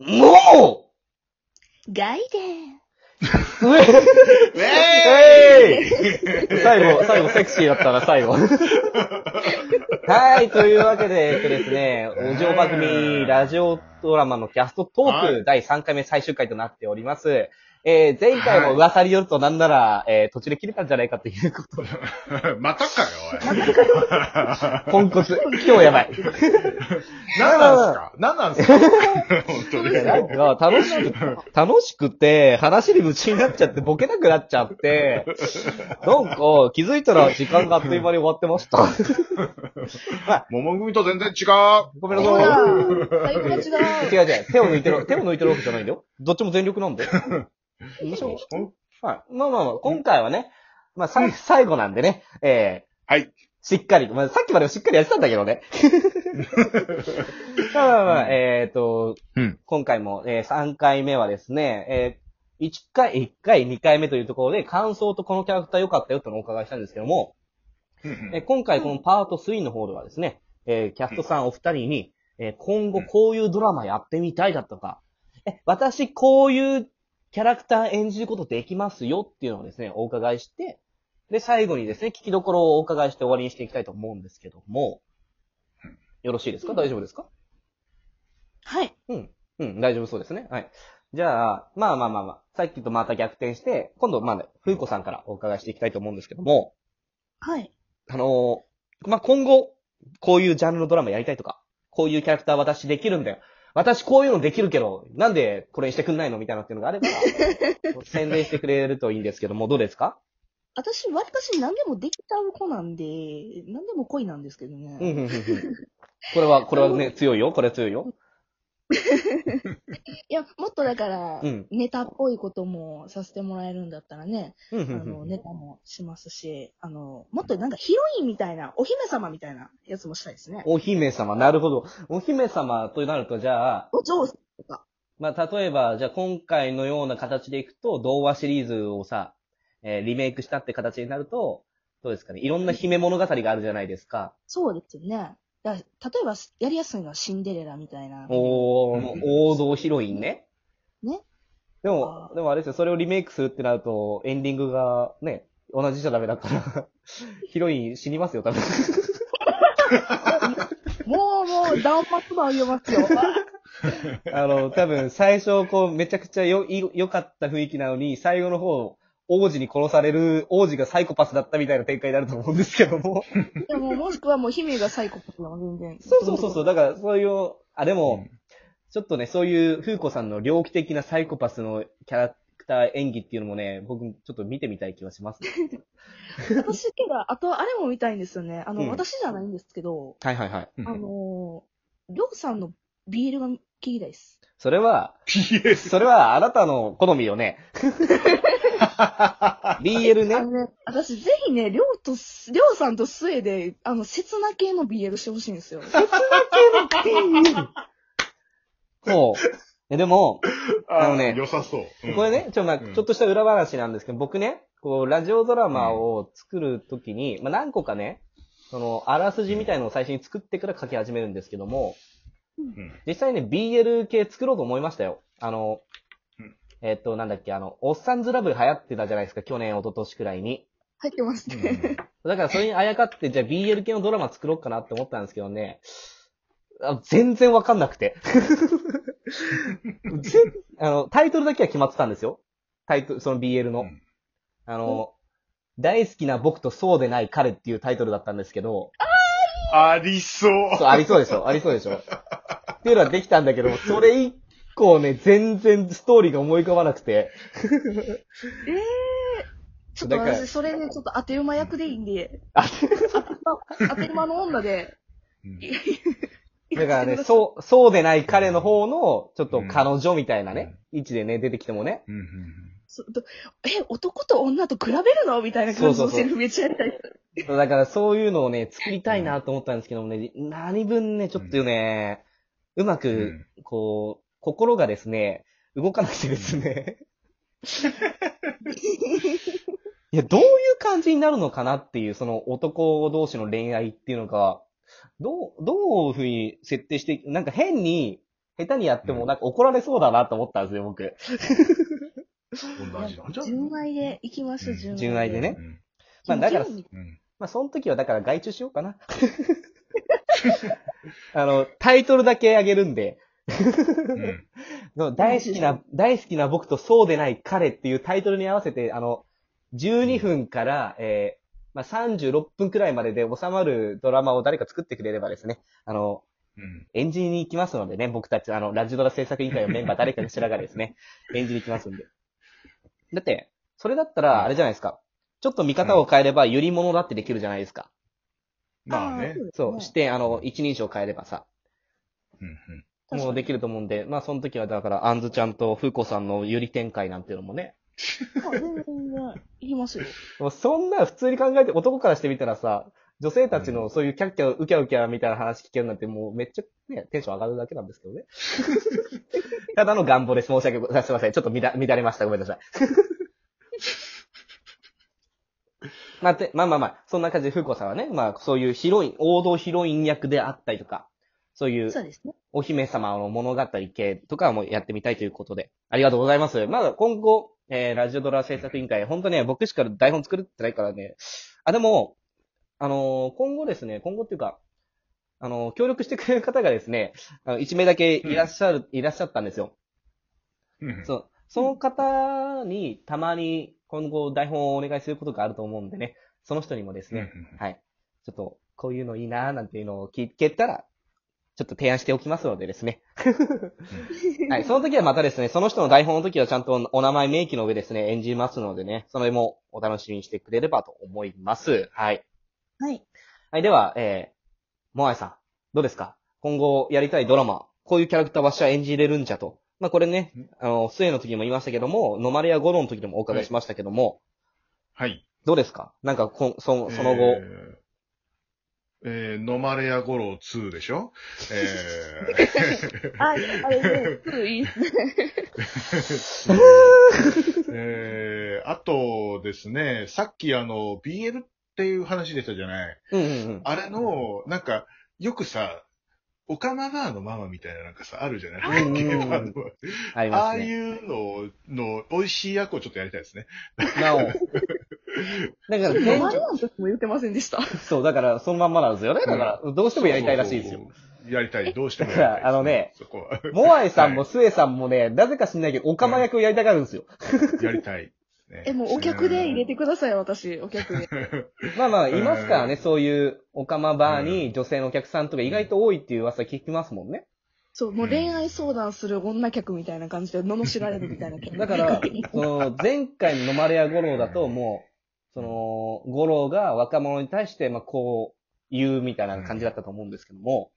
もガイデン。ううえええい最後、最後セクシーだったな、最後。はい、というわけで、えっとですね、お嬢番組ラジオドラマのキャストトーク、はい第3回目最終回となっております。えー、前回も噂によるとなんなら、えー、途中で切れたんじゃないかということ またかよ、おい。ポンコツ、今日やばい。何なんすか？何なんすか？本当に。なんか、楽しく、楽しくて、話に夢中になっちゃって、ボケなくなっちゃって、なんか、気づいたら時間があっという間に終わってました。桃組と全然違う。ごめんなほさ違う。違う違う。手を抜いてる、手を抜いてるわけじゃないんだよ。どっちも全力なんで。面白いはい。まあまあまあ、今回はね、まあ、さい最後なんでね、えはい。ー、しっかり、まあ、さっきまではしっかりやってたんだけどね。まあまあまあ、えっ、と、うん今回も、えー、3回目はですね、えー、1回、1回、2回目というところで、感想とこのキャラクター良かったよってのをお伺いしたんですけども、えー今回このパート3の方ではですね、えーキャストさんお二人に、えー今後こういうドラマやってみたいだとか、え、私こういうキャラクター演じることできますよっていうのをですね、お伺いして、で、最後にですね、聞きどころをお伺いして終わりにしていきたいと思うんですけども、よろしいですか？大丈夫ですか？はい。うん。うん、大丈夫そうですね。はい。じゃあ、まあまあまあまあ、さっきとまた逆転して、今度、まあ、ふうこさんからお伺いしていきたいと思うんですけども、はい。あのーまあ、今後、こういうジャンルのドラマやりたいとか、こういうキャラクター私できるんだよ。私こういうのできるけど、なんでこれにしてくんないのみたいなっていうのがあれば、宣伝してくれるといいんですけども、どうですか？私、割かし何でもできちゃう子なんで、何でも恋なんですけどね。うん、うん、うん、うん。これは、これはね、強いよ？これは強いよ？いや、もっとだから、うんネタっぽいこともさせてもらえるんだったらね、うん、うあん、の、うん。ネタもしますし、あの、もっとなんかヒロインみたいな、お姫様みたいなやつもしたいですね。お姫様、なるほど。お姫様となると、じゃあ、お嬢様とか。まあ、例えば、じゃあ今回のような形でいくと、童話シリーズをさ、えーリメイクしたって形になると、どうですかね。いろんな姫物語があるじゃないですか。そうですよね。だから例えば、やりやすいのはシンデレラみたいな。おー、うん王道ヒロインね。ね。でも、でもあれですよ、それをリメイクするってなると、エンディングがね、同じじゃダメだから、ヒロイン死にますよ、多分。もう、もう、断末魔を言えますよ。あの、多分、最初、こう、めちゃくちゃよ、い良かった雰囲気なのに、最後の方、王子に殺される、王子がサイコパスだったみたいな展開になると思うんですけども。でも、もしくはもう姫がサイコパスなの全然。そうそうそうそう。だから、そういう、あ、でも、うんちょっとね、そういう、風子さんの猟奇的なサイコパスのキャラクター演技っていうのもね、僕、ちょっと見てみたい気はします、ね。私けど、あと、あれも見たいんですよね。あの、うん私じゃないんですけど、はいはいはい。あのー、りょうさんのビールが聞きたいです。それは。それはあなたの好みよね。BL ね。あのね、私ぜひね、りょうと、りょうさんとスエで、あの、切な系の BL してほしいんですよ。そう。えでも、あのね良さそう。うんこれね、ちょ、まあ、うんちょっとした裏話なんですけど、僕ね、こう、ラジオドラマを作るときに、まあ、何個かね、その、あらすじみたいのを最初に作ってから書き始めるんですけども、うん実際ね、BL 系作ろうと思いましたよ。あのうん、えっと、なんだっけ、あの、おっさんずラブ流行ってたじゃないですか、去年、一昨年くらいに。入ってますね。だからそれにあやかって、じゃあ BL 系のドラマ作ろうかなって思ったんですけどね、あ全然わかんなくて。ぜあの、タイトルだけは決まってたんですよ。タイトル、その BL の。うんあの、大好きな僕とそうでない彼っていうタイトルだったんですけど、ありそう。そう、ありそうでしょありそうでしょっていうのはできたんだけど、それ以降ね、全然ストーリーが思い浮かばなくて。ええちょっとだから私、それね、ちょっと当て馬役でいいんで、あ当て馬の女で、うん。だからね、そう、そうでない彼の方の、ちょっと彼女みたいなね、位置でね、出てきてもね。うんうんそうどえ、男と女と比べるの？みたいな感じのセリフめっちゃやりたい。だからそういうのをね、作りたいなと思ったんですけどもね、何分ね、ちょっとね、うまく、こう、心がですね、動かなくてですね。いや、どういう感じになるのかなっていう、その男同士の恋愛っていうのが、どう、どういうふうに設定して、なんか変に、下手にやってもなんか怒られそうだなと思ったんですよ、僕。純愛で行きます、うん純愛。純愛でねうん。まあだからうん。まあ、その時はだから外注しようかな。あの、タイトルだけあげるんで、うん。の大好きな、大好きな僕とそうでない彼っていうタイトルに合わせて、あの、12分から、えーまあ、36分くらいまでで収まるドラマを誰か作ってくれればですね、あの、うん。演じに行きますのでね、僕たち、あの、ラジドラ制作委員会のメンバー誰かしらがですね、演じに行きますんで。だって、それだったら、あれじゃないですか。ちょっと見方を変えれば、より物だってできるじゃないですか。まあね。そう、して、あの、一人称変えればさ、うんうんもうできると思うんで、まあ、その時は、だから、アンズちゃんとフーコさんのゆり展開なんていうのもね、あ全然、全然、行きますよ。もうそんな普通に考えて、男からしてみたらさ、女性たちのそういうキャッキャウキャウキャみたいな話聞けるなんてもうめっちゃね、テンション上がるだけなんですけどね。ただの願望です。申し訳ございません。ちょっと乱乱れました。ごめんなさい。まあ、てまあまあまあ、そんな感じで、フーコさんはね、まあそういうヒロイン、王道ヒロイン役であったりとか、そういうそうですね。お姫様の物語系とかもやってみたいということで、ありがとうございます。まだ今後、えー、ラジオドラ制作委員会、本当ね、僕しか台本作ってないからね、あ、でも、あのー今後ですね、今後っていうか、あのー協力してくれる方がですね、あの1名だけいらっしゃる、いらっしゃったんですよ。うん。そう。その方にたまに今後台本をお願いすることがあると思うんでね、その人にもですね、うんはい。ちょっと、こういうのいいなーなんていうのを聞けたら、ちょっと提案しておきますのでですね。はい。その時はまたですね、その人の台本の時はちゃんとお名前明記の上ですね、演じますのでね、それもお楽しみにしてくれればと思います。はい。はい。はい。では、えー、モアイさん、どうですか？今後やりたいドラマ、こういうキャラクターわしは演じれるんじゃと。まあこれねん、あの、末の時にも言いましたけども、ノマレやゴロの時でもお伺いしましたけども、はい。どうですか？なんかこん、そその後、えー、えー、ノマレアゴロ2でしょ？えあ、あれね、うんいいですね。ー、えー、あとですね、さっきあの、BL っていう話出たじゃない？うんうんうん。あれの、なんか、よくさ、オカマバーのママみたいななんかさ、あるじゃない？うんゲームあのあい。うのの、美味しい役をちょっとやりたいですね。なお。だから、現マリオの時も言ってませんでした。そう、だから、そのまんまなんですよね。だから、どうしてもやりたいらしいですよ。そうそうそう。やりたい、どうしてもやりたいです、だからあのね、そこは。モアイさんもスエさんもね、なぜか知んないけど、オカマ役をやりたがるんですよ。やりたい。え、もうお客で入れてください、私、お客で。まあまあ、いますからね、うんそういうオカマバーに女性のお客さんとか意外と多いっていう噂聞きますもんね。そう、もう恋愛相談する女客みたいな感じで罵られるみたいな客。だから、その、前回のノマレアゴローだともう、その、ゴローが若者に対して、まあこう、言うみたいな感じだったと思うんですけども、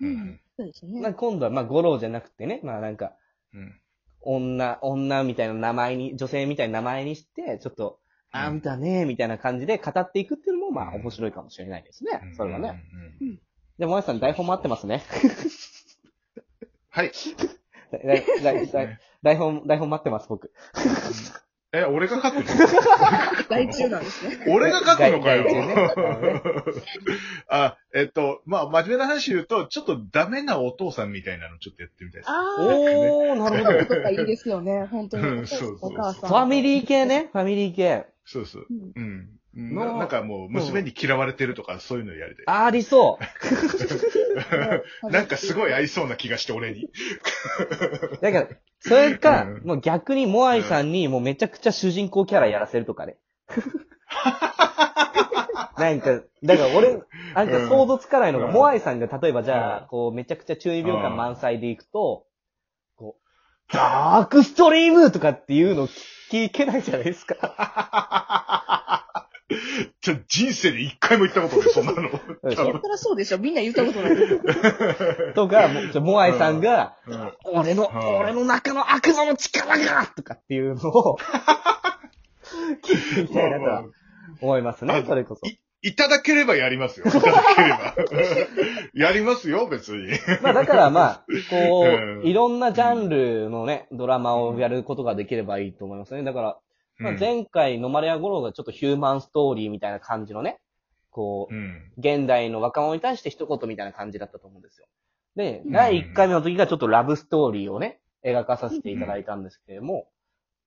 うん。そうですね。なんか今度はまあゴローじゃなくてね、まあなんか、うん女、女みたいな名前に、女性みたいな名前にして、ちょっと、うんあんたね、みたいな感じで語っていくっていうのも、まあ面白いかもしれないですね。それはね。。うんで、もやさん台本待ってますね。はい。台台台台本、台本待ってます、僕。え、俺が書くの？大中なんですね。俺が書くのかよね あえっと、まあ、真面目な話言うと、ちょっとダメなお父さんみたいなのちょっとやってみたいです。あおー、なるほど。あ、とかいいですよね、本当に。うんそうそうお母さん。ファミリー系ね、ファミリー系。そうそう。うんうん。のななんかもう、娘に嫌われてるとか、そういうのやりたい。あありそう。なんかすごい合いそうな気がして、俺に。だから、それか、うんもう逆にモアイさんにもうめちゃくちゃ主人公キャラやらせるとかね。なんか、だから俺、なんか想像つかないのが、うんモアイさんが例えばじゃあ、うんこう、めちゃくちゃ注意病感満載でいくと、こう、ダークストリームとかっていうの聞けないじゃないですか。ちょ、人生で一回も言ったことない、そんなの。そうでしょやったらそうでしょみんな言ったことないですよ。とか、もうちょモアイさんが、うん俺の、うん俺の中の悪魔の力がとかっていうのを、聞いてみたいなとは思いますねあ、それこそ。いいただければやりますよ。いただければ。やりますよ、別に。まあだからまあ、こうんう、いろんなジャンルのね、ドラマをやることができればいいと思いますね。だから、まあ、うん前回のマレアゴロがちょっとヒューマンストーリーみたいな感じのね、こうう、ん。現代の若者に対して一言みたいな感じだったと思うんですよ。で、うん第1回目の時がちょっとラブストーリーをね、描かさせていただいたんですけれども、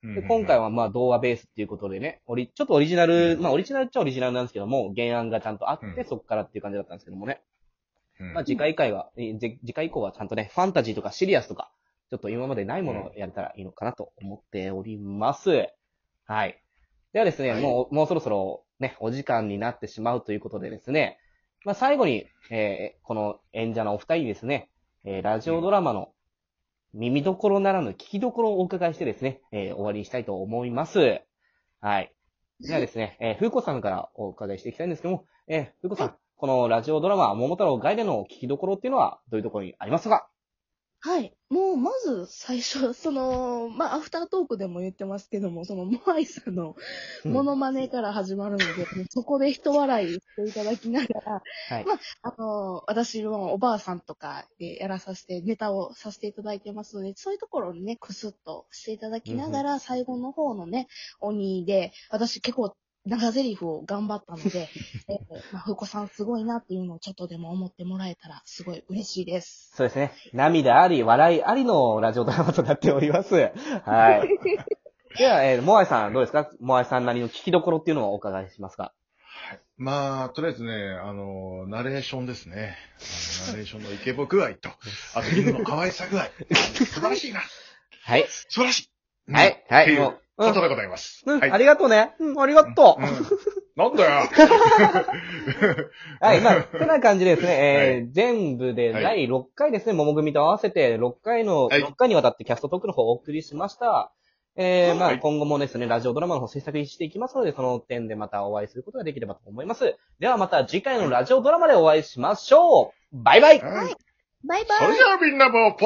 で今回は、はまあ童話ベースっていうことでね、オリちょっとオリジナル、まあオリジナルっちゃオリジナルなんですけども、原案がちゃんとあって、うんそこからっていう感じだったんですけどもね。うんまあ次回以降は、次回以降はちゃんとね、ファンタジーとかシリアスとか、ちょっと今までないものをやれたらいいのかなと思っております。はい。ではですね、はいもう、もうそろそろね、お時間になってしまうということでですね、まあ最後に、えーこの演者のお二人にですね、えーラジオドラマの耳どころならぬ聞きどころをお伺いしてですね、えー終わりにしたいと思います。はい。ではですね、えー、ふうこさんからお伺いしていきたいんですけども、えー、ふうこさん、このラジオドラマ、桃太郎ガイデの聞きどころっていうのはどういうところにありますか？はい。もう、まず、最初、その、まあ、アフタートークでも言ってますけども、その、モアイさんのうんモノマネから始まるので、も うそこで人笑いしていただきながら、はい。まあの、私もおばあさんとかでやらさせて、ネタをさせていただいてますので、そういうところにね、クスッとしていただきながら、最後の方のね、鬼で、私結構長台詞を頑張ったので、えーまあ、ふうこさんすごいなっていうのをちょっとでも思ってもらえたら、すごい嬉しいです。そうですね。涙あり、笑いありのラジオドラマとなっております。はい。では、えー、モアイさんどうですか？モアイさんなりの聞きどころっていうのをお伺いしますかまあ、とりあえずね、あの、ナレーションですね。あのナレーションのイケボ具合と、あと犬の可愛さ具合。素晴らしいな。はい。素晴らしい。はいはいうもうことでございます。うん、はい。ありがとうね。うん、ありがとう。うんなんだよ。はい、まあ、てな感じでですね、えーは全部ではい第6回ですね、桃組と合わせて6回の、はい6回にわたってキャストトークの方をお送りしました。えー、まあ、はい今後もですね、ラジオドラマの方制作していきますので、その点でまたお会いすることができればと思います。ではまた次回のラジオドラマでお会いしましょうバイバイはいバイバイそれじゃあみんなも、